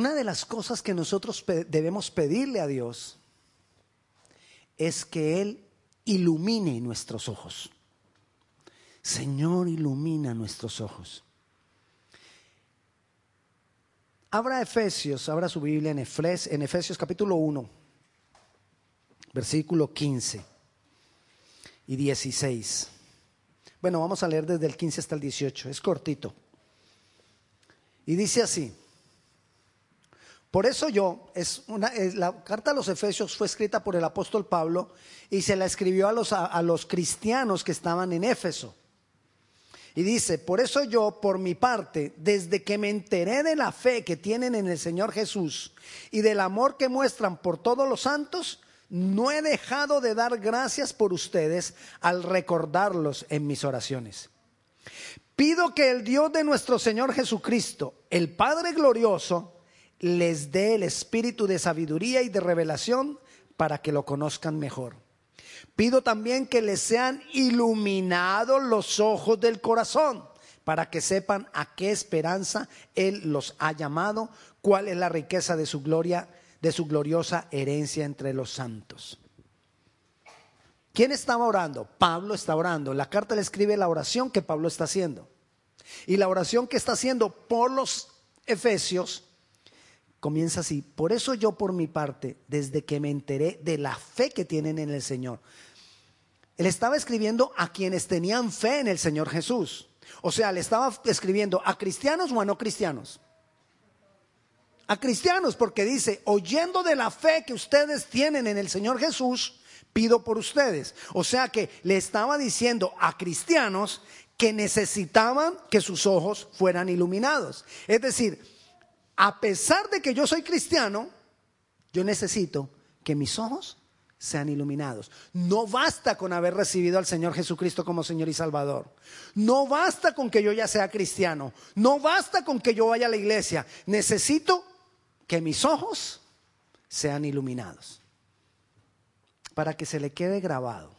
Una de las cosas que nosotros debemos pedirle a Dios es que Él ilumine nuestros ojos. Señor, ilumina nuestros ojos. Abra Efesios, abra su Biblia en, en Efesios capítulo 1, versículo 15 y 16. Bueno, vamos a leer desde el 15 hasta el 18, es cortito. Y dice así, por eso yo, es una, la carta a los Efesios fue escrita por el apóstol Pablo y se la escribió a los, a los cristianos que estaban en Éfeso. Y dice, por eso yo, por mi parte, desde que me enteré de la fe que tienen en el Señor Jesús y del amor que muestran por todos los santos, no he dejado de dar gracias por ustedes al recordarlos en mis oraciones. Pido que el Dios de nuestro Señor Jesucristo, el Padre glorioso, les dé el espíritu de sabiduría y de revelación para que lo conozcan mejor Pido también que les sean iluminados los ojos del corazón para que sepan a qué esperanza Él los ha llamado, cuál es la riqueza de su gloria, de su gloriosa herencia entre los santos. ¿Quién estaba orando? Pablo está orando. La carta le escribe la oración que Pablo está haciendo. Y la oración que está haciendo por los efesios comienza así. Por eso yo por mi parte, desde que me enteré de la fe que tienen en el Señor, él estaba escribiendo a quienes tenían fe en el Señor Jesús. O sea, le estaba escribiendo a cristianos o a no cristianos. A cristianos, porque dice, oyendo de la fe que ustedes tienen en el Señor Jesús, pido por ustedes. O sea que le estaba diciendo a cristianos que necesitaban que sus ojos fueran iluminados. Es decir, a pesar de que yo soy cristiano, yo necesito que mis ojos sean iluminados. No basta con haber recibido al Señor Jesucristo como Señor y Salvador. No basta con que yo ya sea cristiano. No basta con que yo vaya a la iglesia. Necesito que mis ojos sean iluminados. Para que se le quede grabado.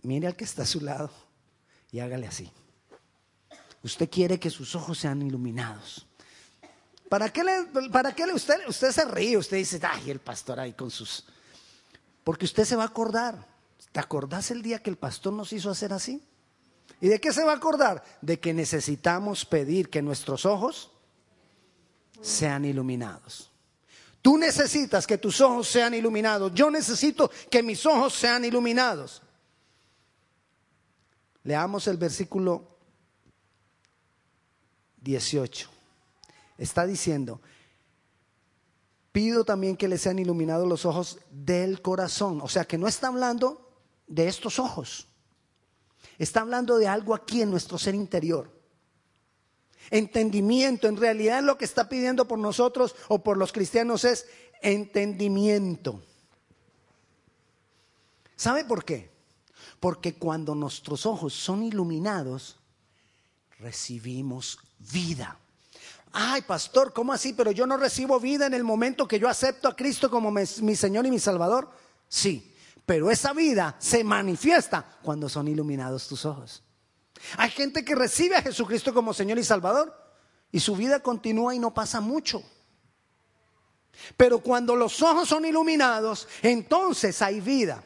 Mire al que está a su lado y hágale así. Usted quiere que sus ojos sean iluminados. ¿Para qué, le, para qué le, usted, usted se ríe? Usted dice, ay, el pastor ahí con sus... Porque usted se va a acordar. ¿Te acordás el día que el pastor nos hizo hacer así? ¿Y de qué se va a acordar? De que necesitamos pedir que nuestros ojos sean iluminados. Tú necesitas que tus ojos sean iluminados. Yo necesito que mis ojos sean iluminados. Leamos el versículo 18 está diciendo, pido también que le sean iluminados los ojos del corazón. O sea, que no está hablando de estos ojos. Está hablando de algo aquí en nuestro ser interior. Entendimiento, en realidad lo que está pidiendo por nosotros o por los cristianos es entendimiento. ¿Sabe por qué? Porque cuando nuestros ojos son iluminados, recibimos vida. Ay, pastor, ¿cómo así? Pero yo no recibo vida en el momento que yo acepto a Cristo como mi, Señor y mi Salvador. Sí, pero esa vida se manifiesta cuando son iluminados tus ojos. Hay gente que recibe a Jesucristo como Señor y Salvador y su vida continúa y no pasa mucho. Pero cuando los ojos son iluminados, entonces hay vida.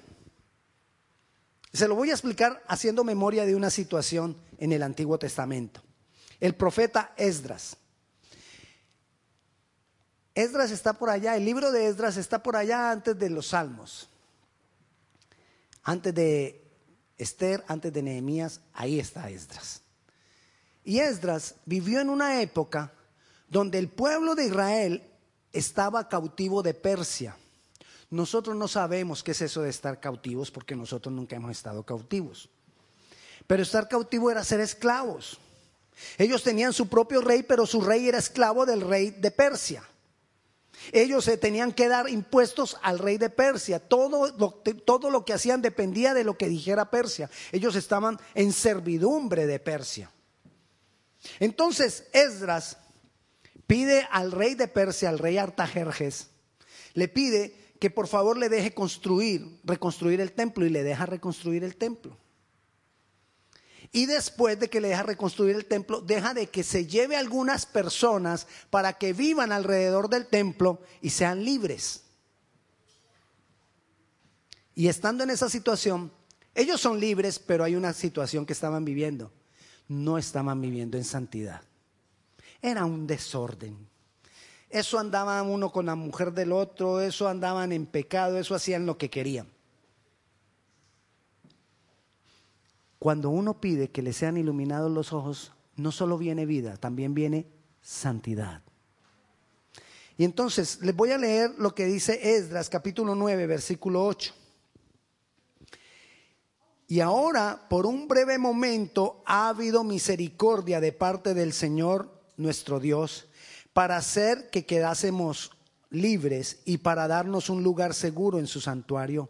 Se lo voy a explicar haciendo memoria de una situación en el Antiguo Testamento. El profeta Esdras Esdras está por allá, el libro de Esdras está por allá antes de los Salmos. Antes de Esther, antes de Nehemías, ahí está Esdras. Y Esdras vivió en una época donde el pueblo de Israel estaba cautivo de Persia. Nosotros no sabemos qué es eso de estar cautivos porque nosotros nunca hemos estado cautivos. Pero estar cautivo era ser esclavos. Ellos tenían su propio rey, pero su rey era esclavo del rey de Persia. Ellos se tenían que dar impuestos al rey de Persia. Todo lo, todo lo que hacían dependía de lo que dijera Persia. Ellos estaban en servidumbre de Persia. Entonces Esdras pide al rey de Persia, al rey Artajerjes, le pide que por favor le deje construir, reconstruir el templo y le deja reconstruir el templo. Y después de que le deja reconstruir el templo, deja de que se lleve algunas personas para que vivan alrededor del templo y sean libres. Y estando en esa situación, ellos son libres, pero hay una situación que estaban viviendo. No estaban viviendo en santidad. Era un desorden. Eso andaban uno con la mujer del otro, eso andaban en pecado, eso hacían lo que querían. Cuando uno pide que le sean iluminados los ojos, no solo viene vida, también viene santidad. Y entonces les voy a leer lo que dice Esdras capítulo 9, versículo 8. Y ahora, por un breve momento, ha habido misericordia de parte del Señor nuestro Dios para hacer que quedásemos libres y para darnos un lugar seguro en su santuario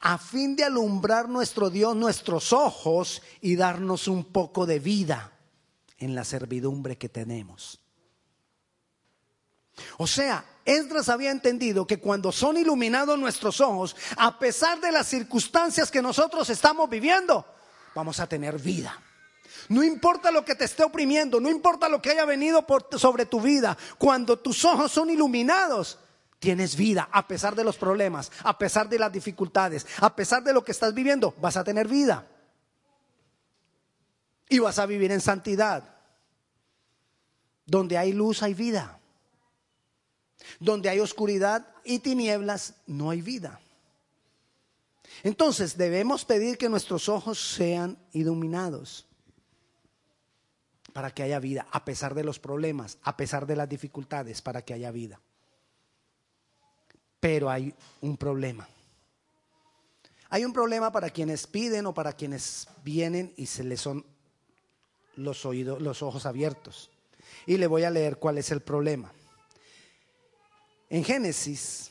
a fin de alumbrar nuestro Dios nuestros ojos y darnos un poco de vida en la servidumbre que tenemos. O sea, Esdras había entendido que cuando son iluminados nuestros ojos, a pesar de las circunstancias que nosotros estamos viviendo, vamos a tener vida. No importa lo que te esté oprimiendo, no importa lo que haya venido sobre tu vida, cuando tus ojos son iluminados, tienes vida a pesar de los problemas, a pesar de las dificultades, a pesar de lo que estás viviendo, vas a tener vida. Y vas a vivir en santidad. Donde hay luz hay vida. Donde hay oscuridad y tinieblas no hay vida. Entonces debemos pedir que nuestros ojos sean iluminados para que haya vida, a pesar de los problemas, a pesar de las dificultades, para que haya vida. Pero hay un problema. Hay un problema para quienes piden o para quienes vienen y se les son los oídos, los ojos abiertos. Y le voy a leer cuál es el problema. En Génesis,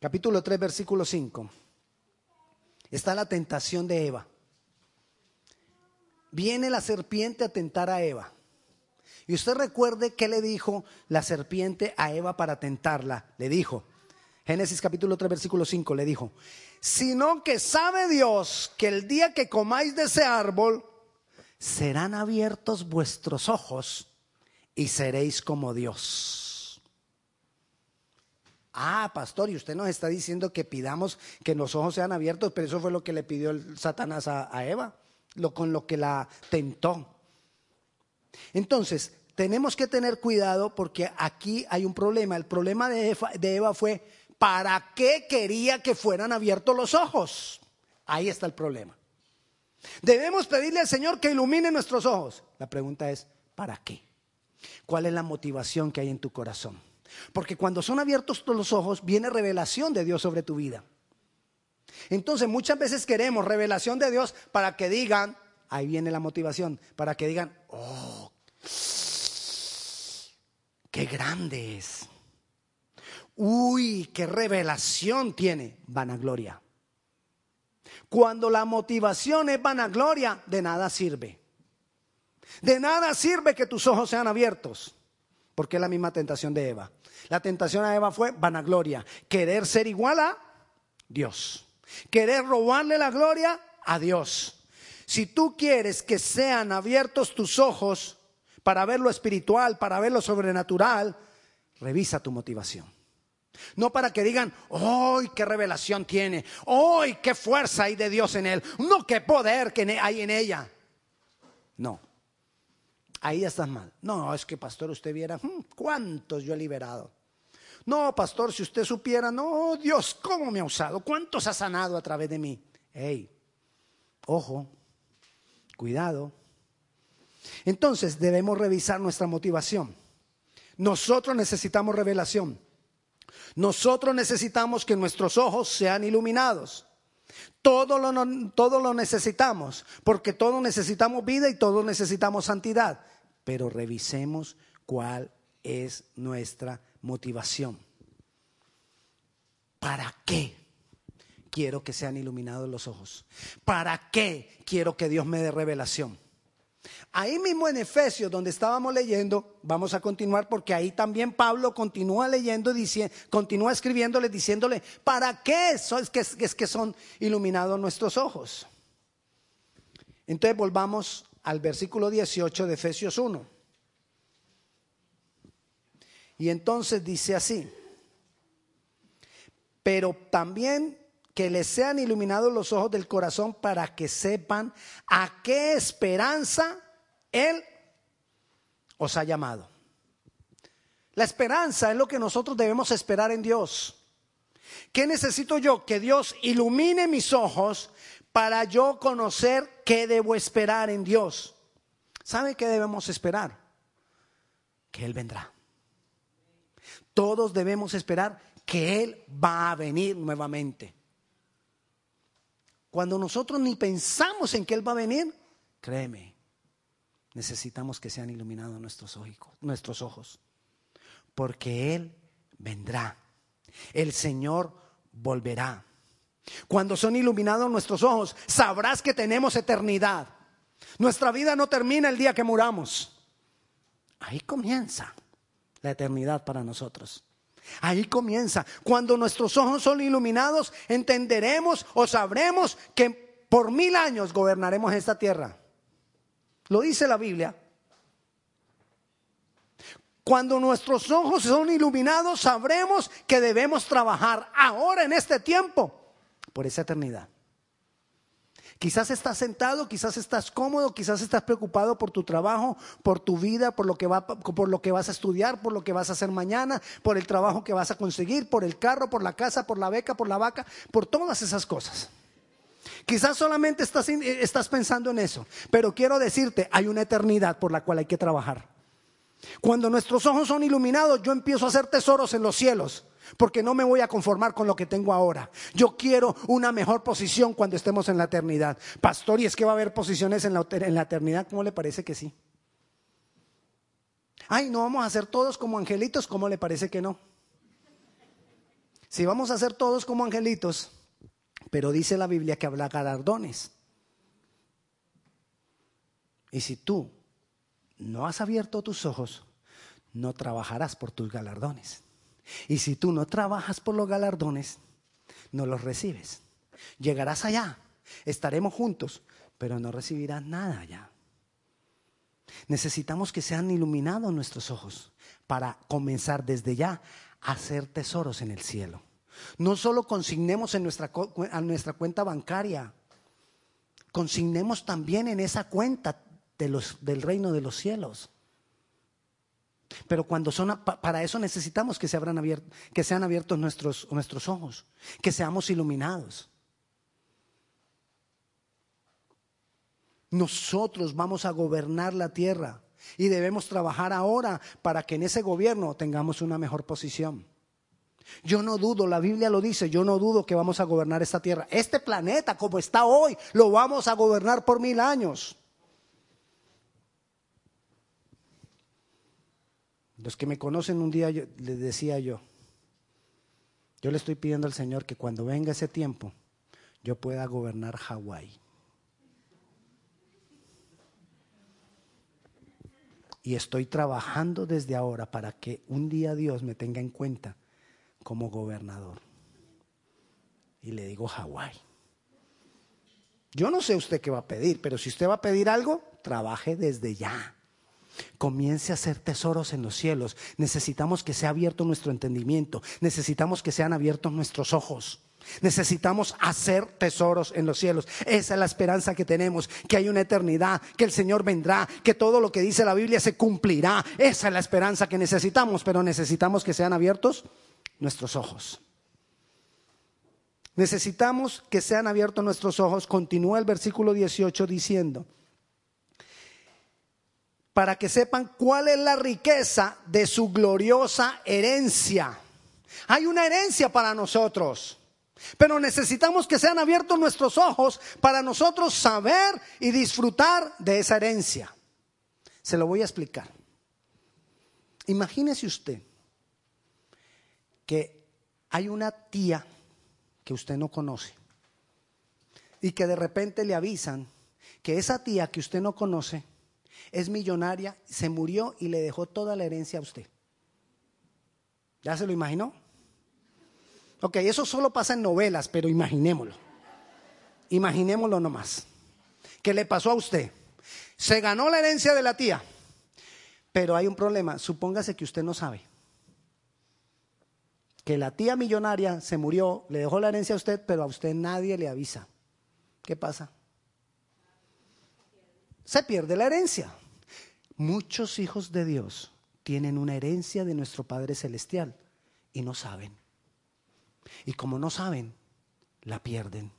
capítulo 3, versículo 5, está la tentación de Eva. Viene la serpiente a tentar a Eva. Y usted recuerde qué le dijo la serpiente a Eva para tentarla. Le dijo, Génesis capítulo 3, versículo 5 le dijo, sino que sabe Dios que el día que comáis de ese árbol, serán abiertos vuestros ojos y seréis como Dios. Ah, pastor, y usted nos está diciendo que pidamos que los ojos sean abiertos, pero eso fue lo que le pidió el Satanás a, Eva, lo, con lo que la tentó. Entonces, tenemos que tener cuidado porque aquí hay un problema. El problema de de Eva fue ¿para qué quería que fueran abiertos los ojos? Ahí está el problema. Debemos pedirle al Señor que ilumine nuestros ojos. La pregunta es, ¿para qué? ¿Cuál es la motivación que hay en tu corazón? Porque cuando son abiertos los ojos, viene revelación de Dios sobre tu vida. Entonces muchas veces queremos revelación de Dios para que digan, ahí viene la motivación, para que digan, oh, qué grande es. Uy, qué revelación tiene vanagloria. Cuando la motivación es vanagloria, de nada sirve. De nada sirve que tus ojos sean abiertos, porque es la misma tentación de Eva. La tentación a Eva fue vanagloria, querer ser igual a Dios, querer robarle la gloria a Dios. Si tú quieres que sean abiertos tus ojos para ver lo espiritual, para ver lo sobrenatural, revisa tu motivación. No para que digan, ¡ay, qué revelación tiene! ¡ay, qué fuerza hay de Dios en él! ¡No, qué poder que hay en ella! No, ahí ya estás mal. No, es que pastor, usted viera hmm, cuántos yo he liberado. No, pastor, si usted supiera, no, Dios, ¿cómo me ha usado? ¿Cuántos ha sanado a través de mí? ¡Ey! Ojo, cuidado. Entonces debemos revisar nuestra motivación. Nosotros necesitamos revelación. Nosotros necesitamos que nuestros ojos sean iluminados. Todo lo, lo necesitamos, porque todos necesitamos vida y todos necesitamos santidad. Pero revisemos cuál es nuestra motivación. ¿Para qué quiero que sean iluminados los ojos? ¿Para qué quiero que Dios me dé revelación? Ahí mismo en Efesios, donde estábamos leyendo, vamos a continuar porque ahí también Pablo continúa leyendo, dice, continúa escribiéndole, diciéndole, ¿para qué es que, es que son iluminados nuestros ojos? Entonces volvamos al versículo 18 de Efesios 1. Y entonces dice así, pero también que les sean iluminados los ojos del corazón para que sepan a qué esperanza Él os ha llamado. La esperanza es lo que nosotros debemos esperar en Dios. ¿Qué necesito yo? Que Dios ilumine mis ojos para yo conocer qué debo esperar en Dios. ¿Sabe qué debemos esperar? Que Él vendrá. Todos debemos esperar que Él va a venir nuevamente. Cuando nosotros ni pensamos en que Él va a venir, créeme, necesitamos que sean iluminados nuestros ojos, nuestros ojos, porque Él vendrá. El Señor volverá. Cuando son iluminados nuestros ojos, sabrás que tenemos eternidad. Nuestra vida no termina el día que muramos. Ahí comienza la eternidad para nosotros. Ahí comienza. Cuando nuestros ojos son iluminados, entenderemos o sabremos que por mil años gobernaremos esta tierra. Lo dice la Biblia. Cuando nuestros ojos son iluminados, sabremos que debemos trabajar ahora en este tiempo por esa eternidad. Quizás estás sentado, quizás estás cómodo, quizás estás preocupado por tu trabajo, por tu vida, por lo que va, por lo que vas a estudiar, por lo que vas a hacer mañana, por el trabajo que vas a conseguir, por el carro, por la casa, por la beca, por la vaca, por todas esas cosas. Quizás solamente estás, eh, estás pensando en eso, pero quiero decirte, hay una eternidad por la cual hay que trabajar. Cuando nuestros ojos son iluminados, yo empiezo a hacer tesoros en los cielos. Porque no me voy a conformar con lo que tengo ahora. Yo quiero una mejor posición cuando estemos en la eternidad. Pastor, ¿y es que va a haber posiciones en la, eternidad? ¿Cómo le parece que sí? Ay, no vamos a ser todos como angelitos, ¿cómo le parece que no? Si vamos a ser todos como angelitos, pero dice la Biblia que habla galardones. Y si tú no has abierto tus ojos, no trabajarás por tus galardones. Y si tú no trabajas por los galardones, no los recibes. Llegarás allá, estaremos juntos, pero no recibirás nada allá. Necesitamos que sean iluminados nuestros ojos para comenzar desde ya a hacer tesoros en el cielo. No solo consignemos en nuestra, nuestra cuenta bancaria, consignemos también en esa cuenta del reino de los cielos. Pero cuando son, para eso necesitamos que, se abran que sean abiertos nuestros, nuestros ojos, que seamos iluminados. Nosotros vamos a gobernar la tierra y debemos trabajar ahora para que en ese gobierno tengamos una mejor posición. Yo no dudo, la Biblia lo dice, yo no dudo que vamos a gobernar esta tierra. Este planeta como está hoy, lo vamos a gobernar por mil años. Los que me conocen un día les decía yo, yo le estoy pidiendo al Señor que cuando venga ese tiempo yo pueda gobernar Hawái. Y estoy trabajando desde ahora para que un día Dios me tenga en cuenta como gobernador. Y le digo Hawái. Yo no sé usted qué va a pedir, pero si usted va a pedir algo, trabaje desde ya. Comience a hacer tesoros en los cielos. Necesitamos que sea abierto nuestro entendimiento. Necesitamos que sean abiertos nuestros ojos. Necesitamos hacer tesoros en los cielos. Esa es la esperanza que tenemos, que hay una eternidad, que el Señor vendrá, que todo lo que dice la Biblia se cumplirá. Esa es la esperanza que necesitamos, pero necesitamos que sean abiertos nuestros ojos. Necesitamos que sean abiertos nuestros ojos. Continúa el versículo 18 diciendo, para que sepan cuál es la riqueza de su gloriosa herencia. Hay una herencia para nosotros, pero necesitamos que sean abiertos nuestros ojos para nosotros saber y disfrutar de esa herencia. Se lo voy a explicar. Imagínese usted que hay una tía que usted no conoce y que de repente le avisan que esa tía que usted no conoce es millonaria, se murió y le dejó toda la herencia a usted. ¿Ya se lo imaginó? Ok, eso solo pasa en novelas, pero imaginémoslo. Imaginémoslo nomás. que le pasó a usted. Se ganó la herencia de la tía, pero hay un problema. Supóngase que usted no sabe. Que la tía millonaria se murió, le dejó la herencia a usted, pero a usted nadie le avisa. ¿Qué pasa? Se pierde la herencia. Muchos hijos de Dios tienen una herencia de nuestro Padre Celestial y no saben. Y como no saben, la pierden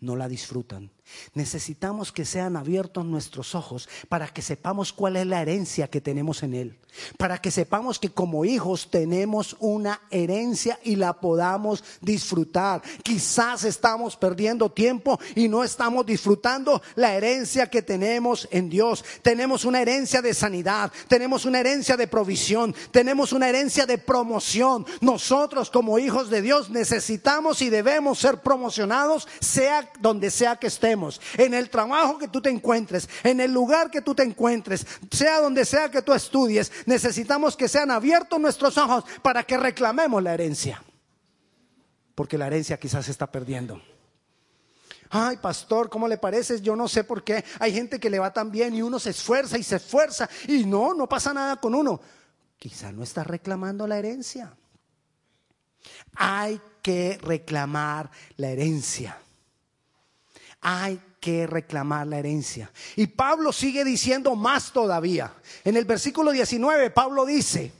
no la disfrutan. Necesitamos que sean abiertos nuestros ojos para que sepamos cuál es la herencia que tenemos en Él. Para que sepamos que como hijos tenemos una herencia y la podamos disfrutar. Quizás estamos perdiendo tiempo y no estamos disfrutando la herencia que tenemos en Dios. Tenemos una herencia de sanidad, tenemos una herencia de provisión, tenemos una herencia de promoción. Nosotros como hijos de Dios necesitamos y debemos ser promocionados, sea donde sea que estemos, en el trabajo que tú te encuentres, en el lugar que tú te encuentres, sea donde sea que tú estudies, necesitamos que sean abiertos nuestros ojos para que reclamemos la herencia. Porque la herencia quizás se está perdiendo. Ay, pastor, ¿cómo le parece? Yo no sé por qué. Hay gente que le va tan bien y uno se esfuerza y se esfuerza y no, no pasa nada con uno. Quizá no está reclamando la herencia. Hay que reclamar la herencia hay que reclamar la herencia. Y Pablo sigue diciendo más todavía. En el versículo 19, Pablo dice,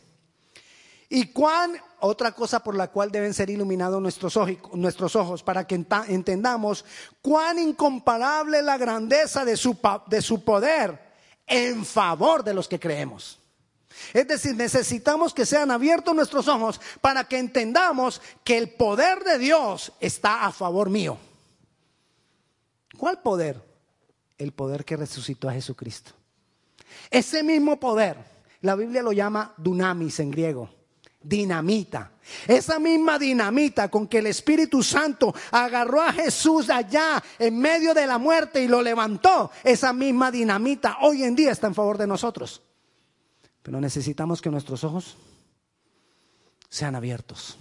y cuán, otra cosa por la cual deben ser iluminados nuestros ojos, nuestros ojos para que entendamos cuán incomparable la grandeza de su, de su poder en favor de los que creemos. Es decir, necesitamos que sean abiertos nuestros ojos para que entendamos que el poder de Dios está a favor mío. ¿Cuál poder? El poder que resucitó a Jesucristo. Ese mismo poder, la Biblia lo llama dunamis en griego, dinamita. Esa misma dinamita con que el Espíritu Santo agarró a Jesús allá en medio de la muerte y lo levantó, esa misma dinamita hoy en día está en favor de nosotros. Pero necesitamos que nuestros ojos sean abiertos.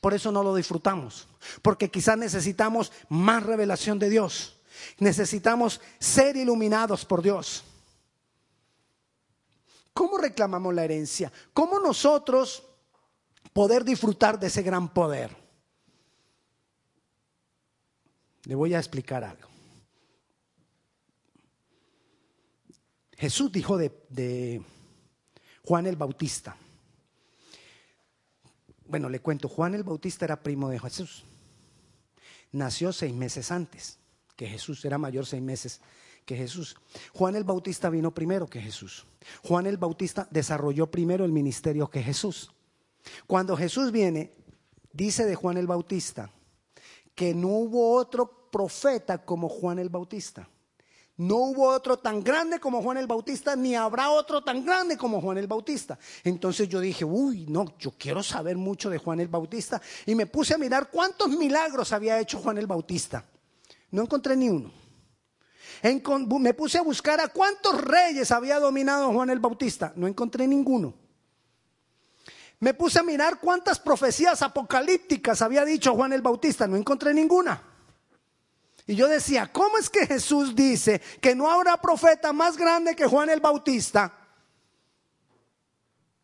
Por eso no lo disfrutamos, porque quizás necesitamos más revelación de Dios. Necesitamos ser iluminados por Dios. ¿Cómo reclamamos la herencia? ¿Cómo nosotros poder disfrutar de ese gran poder? Le voy a explicar algo. Jesús dijo de, de Juan el Bautista, bueno, le cuento, Juan el Bautista era primo de Jesús. Nació seis meses antes que Jesús, era mayor seis meses que Jesús. Juan el Bautista vino primero que Jesús. Juan el Bautista desarrolló primero el ministerio que Jesús. Cuando Jesús viene, dice de Juan el Bautista que no hubo otro profeta como Juan el Bautista. No hubo otro tan grande como Juan el Bautista, ni habrá otro tan grande como Juan el Bautista. Entonces yo dije, uy, no, yo quiero saber mucho de Juan el Bautista. Y me puse a mirar cuántos milagros había hecho Juan el Bautista. No encontré ni uno. me puse a buscar a cuántos reyes había dominado Juan el Bautista. No encontré ninguno. Me puse a mirar cuántas profecías apocalípticas había dicho Juan el Bautista. No encontré ninguna. Y yo decía, ¿cómo es que Jesús dice que no habrá profeta más grande que Juan el Bautista?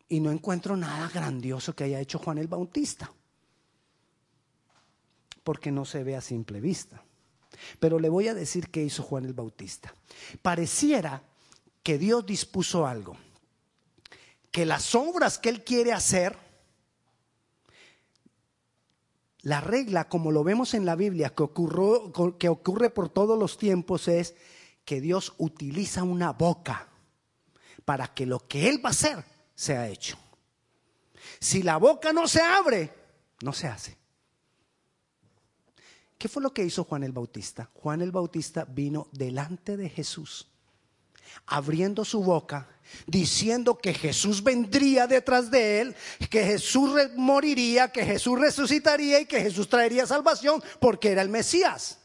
Y no encuentro nada grandioso que haya hecho Juan el Bautista. Porque no se ve a simple vista. Pero le voy a decir qué hizo Juan el Bautista. Pareciera que Dios dispuso algo. Que las obras que él quiere hacer la regla, como lo vemos en la Biblia, que, ocurre por todos los tiempos, es que Dios utiliza una boca para que lo que Él va a hacer sea hecho. Si la boca no se abre, no se hace. ¿Qué fue lo que hizo Juan el Bautista? Juan el Bautista vino delante de Jesús abriendo su boca, diciendo que Jesús vendría detrás de él, que Jesús moriría, que Jesús resucitaría y que Jesús traería salvación porque era el Mesías.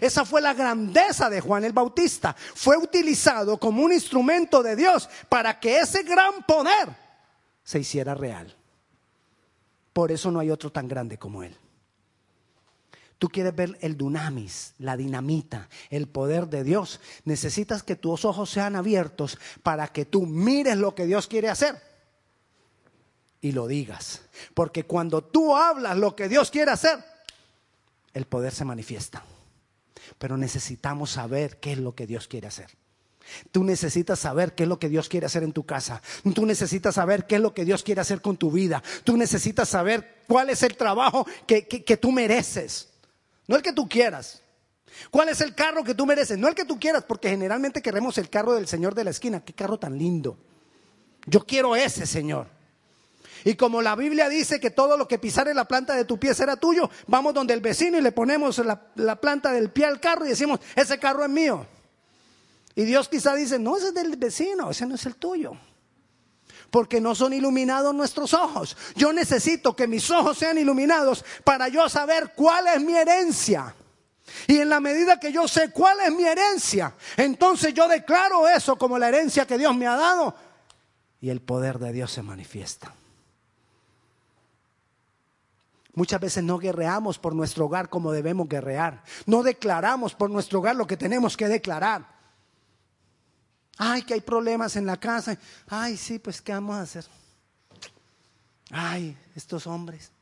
Esa fue la grandeza de Juan el Bautista. Fue utilizado como un instrumento de Dios para que ese gran poder se hiciera real. Por eso no hay otro tan grande como él. Tú quieres ver el dunamis, la dinamita, el poder de Dios, necesitas que tus ojos sean abiertos para que tú mires lo que Dios quiere hacer y lo digas. Porque cuando tú hablas lo que Dios quiere hacer, el poder se manifiesta. Pero necesitamos saber qué es lo que Dios quiere hacer. Tú necesitas saber qué es lo que Dios quiere hacer en tu casa. Tú necesitas saber qué es lo que Dios quiere hacer con tu vida. Tú necesitas saber cuál es el trabajo que, que tú mereces. No el que tú quieras. ¿Cuál es el carro que tú mereces? No el que tú quieras, porque generalmente queremos el carro del Señor de la esquina. Qué carro tan lindo. Yo quiero ese, Señor. Y como la Biblia dice que todo lo que pisare la planta de tu pie será tuyo, vamos donde el vecino y le ponemos la, la, planta del pie al carro y decimos, ese carro es mío. Y Dios quizá dice, no, ese es del vecino, ese no es el tuyo. Porque no son iluminados nuestros ojos. Yo necesito que mis ojos sean iluminados para yo saber cuál es mi herencia. Y en la medida que yo sé cuál es mi herencia, entonces yo declaro eso como la herencia que Dios me ha dado y el poder de Dios se manifiesta. Muchas veces no guerreamos por nuestro hogar como debemos guerrear. No declaramos por nuestro hogar lo que tenemos que declarar. Ay, que hay problemas en la casa. Ay, sí, pues ¿qué vamos a hacer? Ay, estos hombres.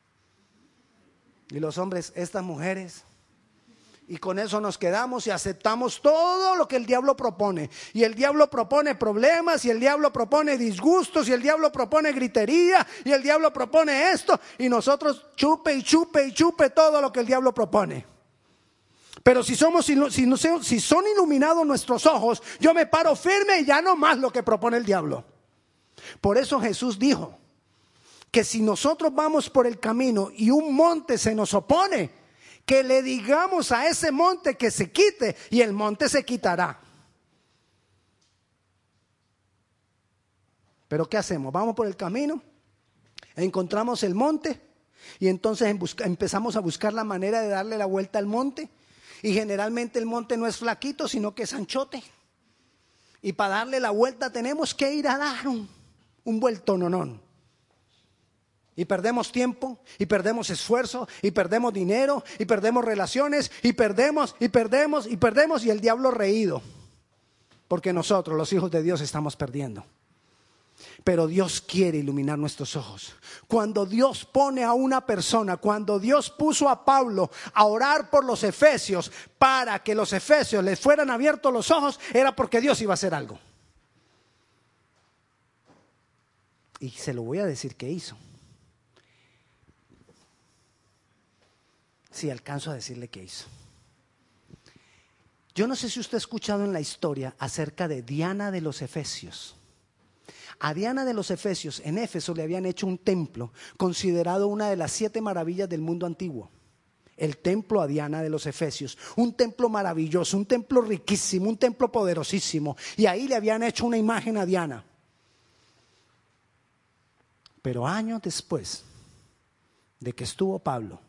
Y los hombres, estas mujeres. Y con eso nos quedamos y aceptamos todo lo que el diablo propone. Y el diablo propone problemas, y el diablo propone disgustos, y el diablo propone gritería, y el diablo propone esto. Y nosotros chupe y chupe y chupe todo lo que el diablo propone. Pero si somos, si, son iluminados nuestros ojos, yo me paro firme y ya no más lo que propone el diablo. Por eso Jesús dijo que si nosotros vamos por el camino y un monte se nos opone, que le digamos a ese monte que se quite y el monte se quitará. Pero ¿qué hacemos? Vamos por el camino, encontramos el monte y entonces empezamos a buscar la manera de darle la vuelta al monte y generalmente el monte no es flaquito, sino que es anchote. Y para darle la vuelta tenemos que ir a dar un, un vuelto nonón. Y perdemos tiempo, y perdemos esfuerzo, y perdemos dinero, y perdemos relaciones, y perdemos, y perdemos, y perdemos, y el diablo reído. Porque nosotros, los hijos de Dios, estamos perdiendo. Pero Dios quiere iluminar nuestros ojos. Cuando Dios pone a una persona, cuando Dios puso a Pablo a orar por los efesios para que los efesios les fueran abiertos los ojos, era porque Dios iba a hacer algo. Y se lo voy a decir que hizo. Si alcanzo a decirle que hizo. Yo no sé si usted ha escuchado en la historia acerca de Diana de los Efesios. A Diana de los Efesios, en Éfeso, le habían hecho un templo considerado una de las siete maravillas del mundo antiguo. El templo a Diana de los Efesios. Un templo maravilloso, un templo riquísimo, un templo poderosísimo. Y ahí le habían hecho una imagen a Diana. Pero años después de que estuvo Pablo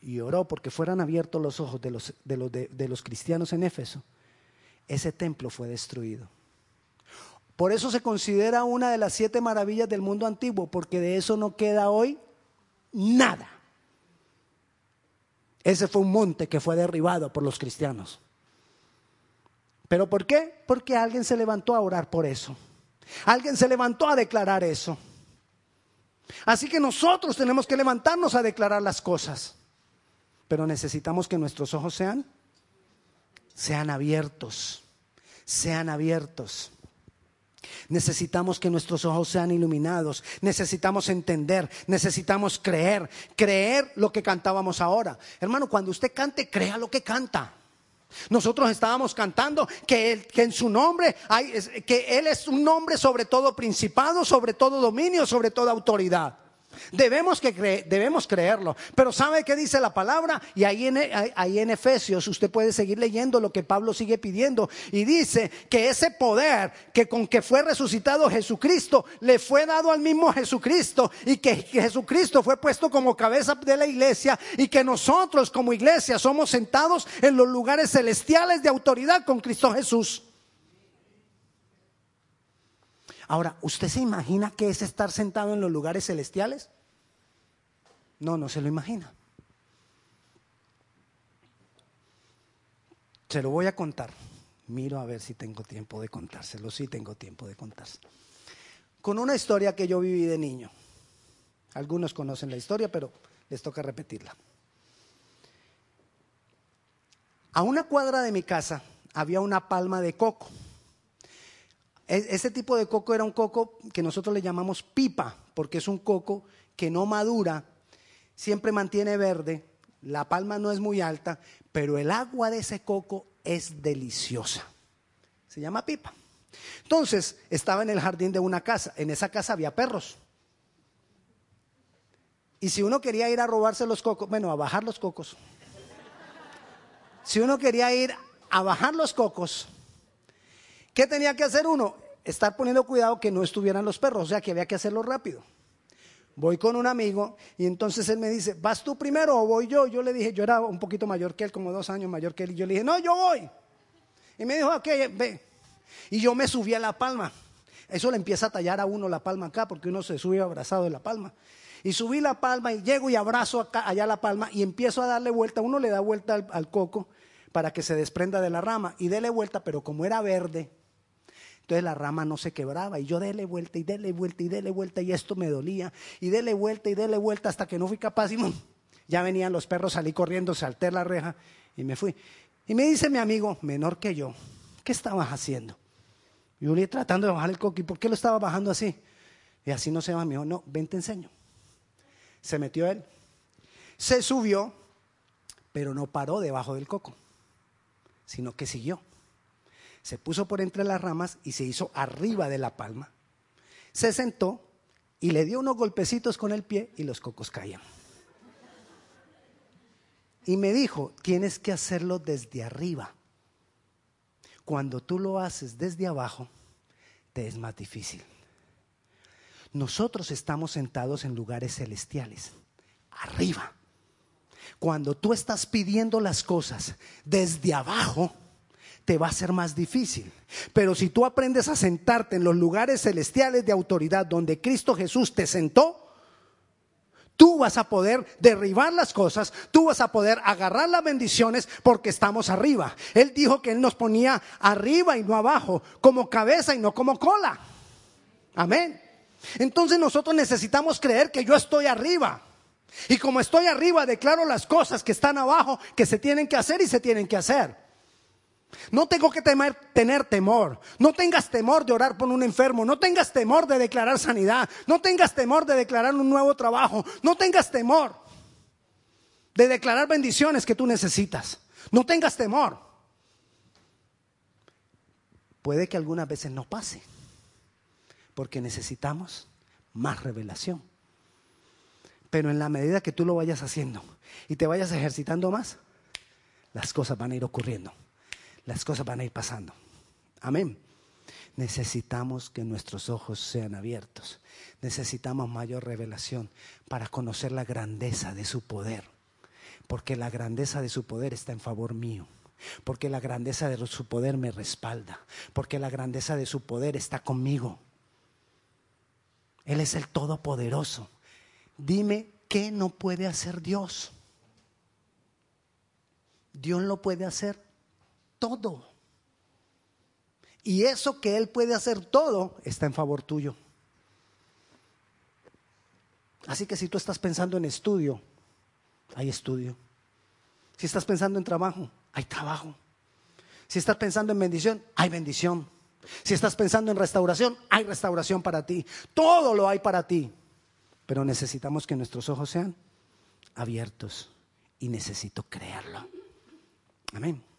y oró porque fueran abiertos los ojos de los, de los, cristianos en Éfeso, ese templo fue destruido. Por eso se considera una de las siete maravillas del mundo antiguo, porque de eso no queda hoy nada. Ese fue un monte que fue derribado por los cristianos. ¿Pero por qué? Porque alguien se levantó a orar por eso. Alguien se levantó a declarar eso. Así que nosotros tenemos que levantarnos a declarar las cosas. Pero necesitamos que nuestros ojos sean sean abiertos. Sean abiertos. Necesitamos que nuestros ojos sean iluminados, necesitamos entender, necesitamos creer, creer lo que cantábamos ahora. Hermano, cuando usted cante, crea lo que canta. Nosotros estábamos cantando que, en su nombre hay, que Él es un nombre sobre todo principado, sobre todo dominio, sobre toda autoridad. Debemos, que debemos creerlo. Pero ¿sabe qué dice la palabra? Y ahí en, ahí en Efesios usted puede seguir leyendo lo que Pablo sigue pidiendo. Y dice que ese poder que con que fue resucitado Jesucristo le fue dado al mismo Jesucristo. Y que Jesucristo fue puesto como cabeza de la iglesia. Y que nosotros como iglesia somos sentados en los lugares celestiales de autoridad con Cristo Jesús. Ahora, ¿usted se imagina qué es estar sentado en los lugares celestiales? No, no se lo imagina. Se lo voy a contar. Miro a ver si tengo tiempo de contárselo. Sí tengo tiempo de contárselo. Con una historia que yo viví de niño. Algunos conocen la historia, pero les toca repetirla. A una cuadra de mi casa había una palma de coco. Ese tipo de coco era un coco que nosotros le llamamos pipa, porque es un coco que no madura, siempre mantiene verde, la palma no es muy alta, pero el agua de ese coco es deliciosa. Se llama pipa. Entonces, estaba en el jardín de una casa. En esa casa había perros. Y si uno quería ir a robarse los cocos, bueno, a bajar los cocos. Si uno quería ir a bajar los cocos, ¿qué tenía que hacer uno? Estar poniendo cuidado que no estuvieran los perros, o sea que había que hacerlo rápido. Voy con un amigo y entonces él me dice, ¿vas tú primero o voy yo? Yo le dije, yo era un poquito mayor que él, como dos años mayor que él, y yo le dije, no, yo voy. Y me dijo, ok, ve. Y yo me subí a la palma. Eso le empieza a tallar a uno la palma acá, porque uno se sube abrazado de la palma. Y subí la palma y llego y abrazo acá, allá la palma y empiezo a darle vuelta. Uno le da vuelta al, al coco para que se desprenda de la rama y dele vuelta, pero como era verde, entonces la rama no se quebraba y yo dele vuelta y dele vuelta y dele vuelta y esto me dolía y dele vuelta y dele vuelta hasta que no fui capaz y ya venían los perros, salí corriendo, salté la reja y me fui. Y me dice mi amigo, menor que yo, ¿qué estabas haciendo? Yo le tratando de bajar el coqui, ¿por qué lo estaba bajando así? Y así no se va, me dijo, no, ven te enseño. Se metió él, se subió, pero no paró debajo del coco, sino que siguió se puso por entre las ramas y se hizo arriba de la palma. Se sentó y le dio unos golpecitos con el pie y los cocos caían. Y me dijo, tienes que hacerlo desde arriba. Cuando tú lo haces desde abajo, te es más difícil. Nosotros estamos sentados en lugares celestiales, arriba. Cuando tú estás pidiendo las cosas desde abajo, te va a ser más difícil. Pero si tú aprendes a sentarte en los lugares celestiales de autoridad donde Cristo Jesús te sentó, tú vas a poder derribar las cosas, tú vas a poder agarrar las bendiciones porque estamos arriba. Él dijo que Él nos ponía arriba y no abajo, como cabeza y no como cola. Amén. Entonces nosotros necesitamos creer que yo estoy arriba. Y como estoy arriba, declaro las cosas que están abajo, que se tienen que hacer y se tienen que hacer. No tengo que tener temor. No tengas temor de orar por un enfermo. No tengas temor de declarar sanidad. No tengas temor de declarar un nuevo trabajo. No tengas temor de declarar bendiciones que tú necesitas. No tengas temor. Puede que algunas veces no pase. Porque necesitamos más revelación. Pero en la medida que tú lo vayas haciendo y te vayas ejercitando más, las cosas van a ir ocurriendo las cosas van a ir pasando. Amén. Necesitamos que nuestros ojos sean abiertos. Necesitamos mayor revelación para conocer la grandeza de su poder. Porque la grandeza de su poder está en favor mío. Porque la grandeza de su poder me respalda. Porque la grandeza de su poder está conmigo. Él es el Todopoderoso. Dime, ¿qué no puede hacer Dios? Dios lo puede hacer todo. Y eso que Él puede hacer todo está en favor tuyo. Así que si tú estás pensando en estudio, hay estudio. Si estás pensando en trabajo, hay trabajo. Si estás pensando en bendición, hay bendición. Si estás pensando en restauración, hay restauración para ti. Todo lo hay para ti. Pero necesitamos que nuestros ojos sean abiertos y necesito creerlo. Amén.